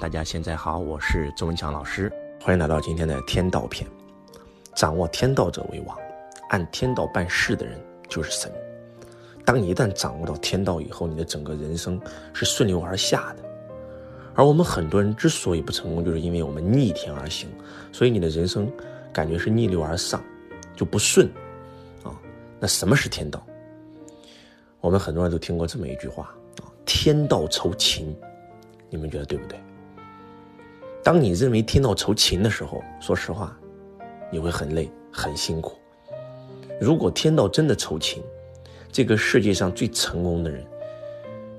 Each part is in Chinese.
大家现在好，我是周文强老师，欢迎来到今天的天道篇。掌握天道者为王，按天道办事的人就是神。当你一旦掌握到天道以后，你的整个人生是顺流而下的。而我们很多人之所以不成功，就是因为我们逆天而行，所以你的人生感觉是逆流而上，就不顺啊。那什么是天道？我们很多人都听过这么一句话啊：“天道酬勤。”你们觉得对不对？当你认为天道酬勤的时候，说实话，你会很累、很辛苦。如果天道真的酬勤，这个世界上最成功的人，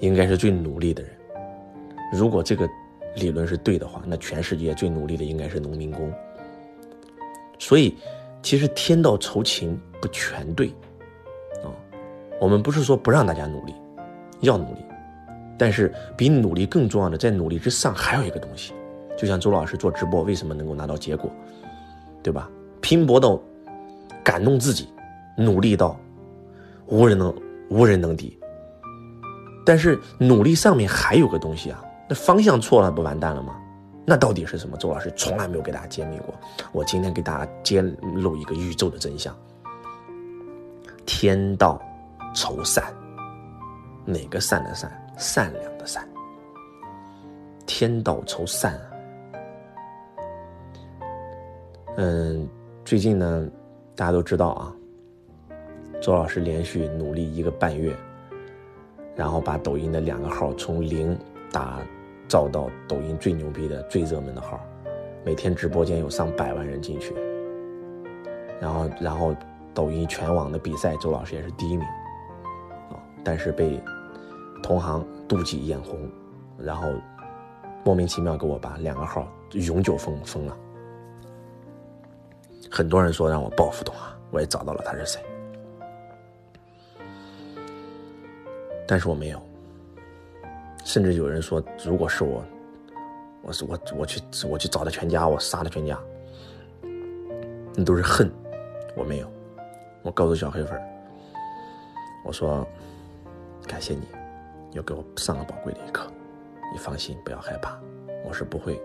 应该是最努力的人。如果这个理论是对的话，那全世界最努力的应该是农民工。所以，其实天道酬勤不全对，啊，我们不是说不让大家努力，要努力，但是比努力更重要的，在努力之上还有一个东西。就像周老师做直播，为什么能够拿到结果，对吧？拼搏到感动自己，努力到无人能无人能敌。但是努力上面还有个东西啊，那方向错了不完蛋了吗？那到底是什么？周老师从来没有给大家揭秘过。我今天给大家揭露一个宇宙的真相：天道酬善，哪个善的善？善良的善。天道酬善啊。嗯，最近呢，大家都知道啊，周老师连续努力一个半月，然后把抖音的两个号从零打造到抖音最牛逼的、最热门的号，每天直播间有上百万人进去，然后，然后抖音全网的比赛，周老师也是第一名，啊，但是被同行妒忌眼红，然后莫名其妙给我把两个号永久封封了。很多人说让我报复他，我也找到了他是谁，但是我没有。甚至有人说，如果是我，我是我我去我去找他全家，我杀了全家，那都是恨，我没有。我告诉小黑粉，我说感谢你，又给我上了宝贵的一课。你放心，不要害怕，我是不会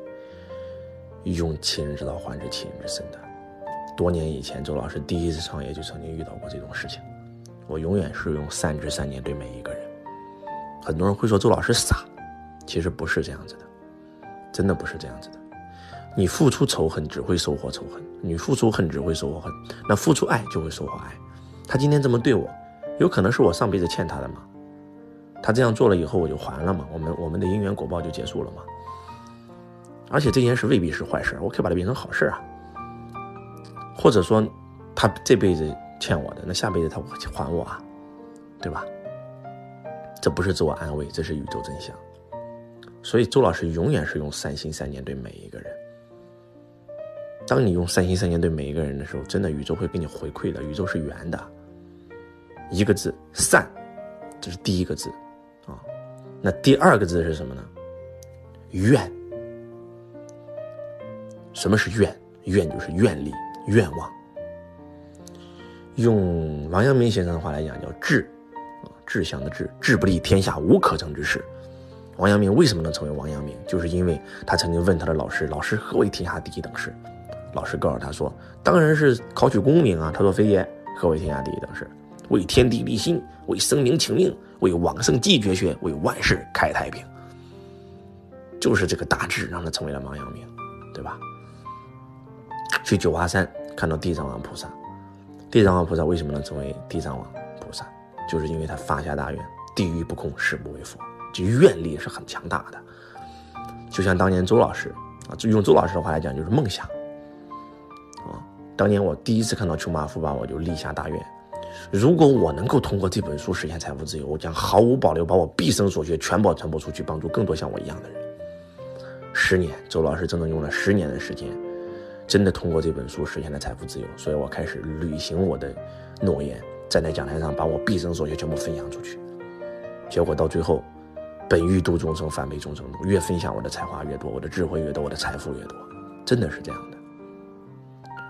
用其人之道还治其人之身的。多年以前，周老师第一次创业就曾经遇到过这种事情。我永远是用三知三年对每一个人。很多人会说周老师傻，其实不是这样子的，真的不是这样子的。你付出仇恨只会收获仇恨，你付出恨只会收获恨，那付出爱就会收获爱。他今天这么对我，有可能是我上辈子欠他的嘛？他这样做了以后，我就还了嘛？我们我们的因缘果报就结束了吗？而且这件事未必是坏事，我可以把它变成好事啊。或者说，他这辈子欠我的，那下辈子他还我啊，对吧？这不是自我安慰，这是宇宙真相。所以周老师永远是用善心善念对每一个人。当你用善心善念对每一个人的时候，真的宇宙会给你回馈的。宇宙是圆的，一个字善，这是第一个字啊。那第二个字是什么呢？愿。什么是愿？愿就是愿力。愿望，用王阳明先生的话来讲叫志，啊，志向的志，志不立，天下无可成之事。王阳明为什么能成为王阳明？就是因为他曾经问他的老师：“老师，何为天下第一等事？”老师告诉他说：“当然是考取功名啊。”他说：“非也，何为天下第一等事？为天地立心，为生民请命，为往圣继绝学，为万世开太平。”就是这个大志让他成为了王阳明，对吧？去九华山看到地藏王菩萨，地藏王菩萨为什么能成为地藏王菩萨？就是因为他发下大愿，地狱不空，誓不为佛，就愿力是很强大的。就像当年周老师啊，用周老师的话来讲，就是梦想啊。当年我第一次看到《穷爸富爸》，我就立下大愿：如果我能够通过这本书实现财富自由，我将毫无保留把我毕生所学全部传播出去，帮助更多像我一样的人。十年，周老师整整用了十年的时间。真的通过这本书实现了财富自由，所以我开始履行我的诺言，站在讲台上把我毕生所学全部分享出去。结果到最后，本欲度众生，反被众生度。越分享我的才华越多，我的智慧越多，我的财富越多，真的是这样的。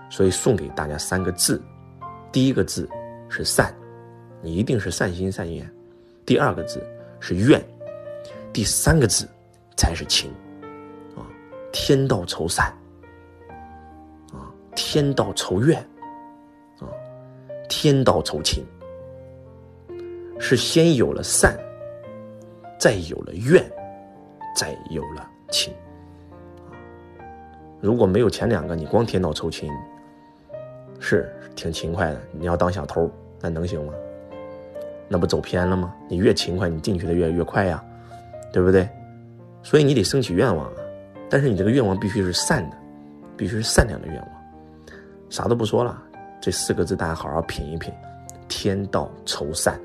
所以送给大家三个字：第一个字是善，你一定是善心善愿；第二个字是愿；第三个字才是情。啊，天道酬善，天道酬怨，啊，天道酬勤，是先有了善，再有了怨，再有了亲。如果没有前两个，你光天道酬勤，是挺勤快的。你要当小偷，那能行吗？那不走偏了吗？你越勤快，你进去的越越快呀，对不对？所以你得升起愿望啊，但是你这个愿望必须是善的，必须是善良的愿望。啥都不说了，这四个字大家好好品一品：天道酬善，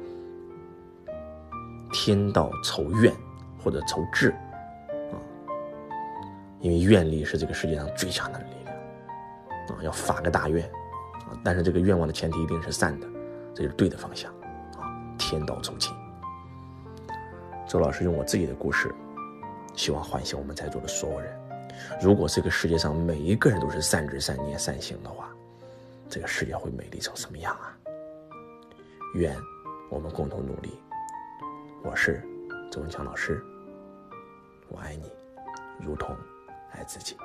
天道酬怨或者酬智啊。因为愿力是这个世界上最强的力量啊，要发个大愿啊，但是这个愿望的前提一定是善的，这是对的方向啊。天道酬勤。周老师用我自己的故事，希望唤醒我们在座的所有人。如果这个世界上每一个人都是善知善念善行的话，这个世界会美丽成什么样啊？愿我们共同努力。我是周文强老师，我爱你，如同爱自己。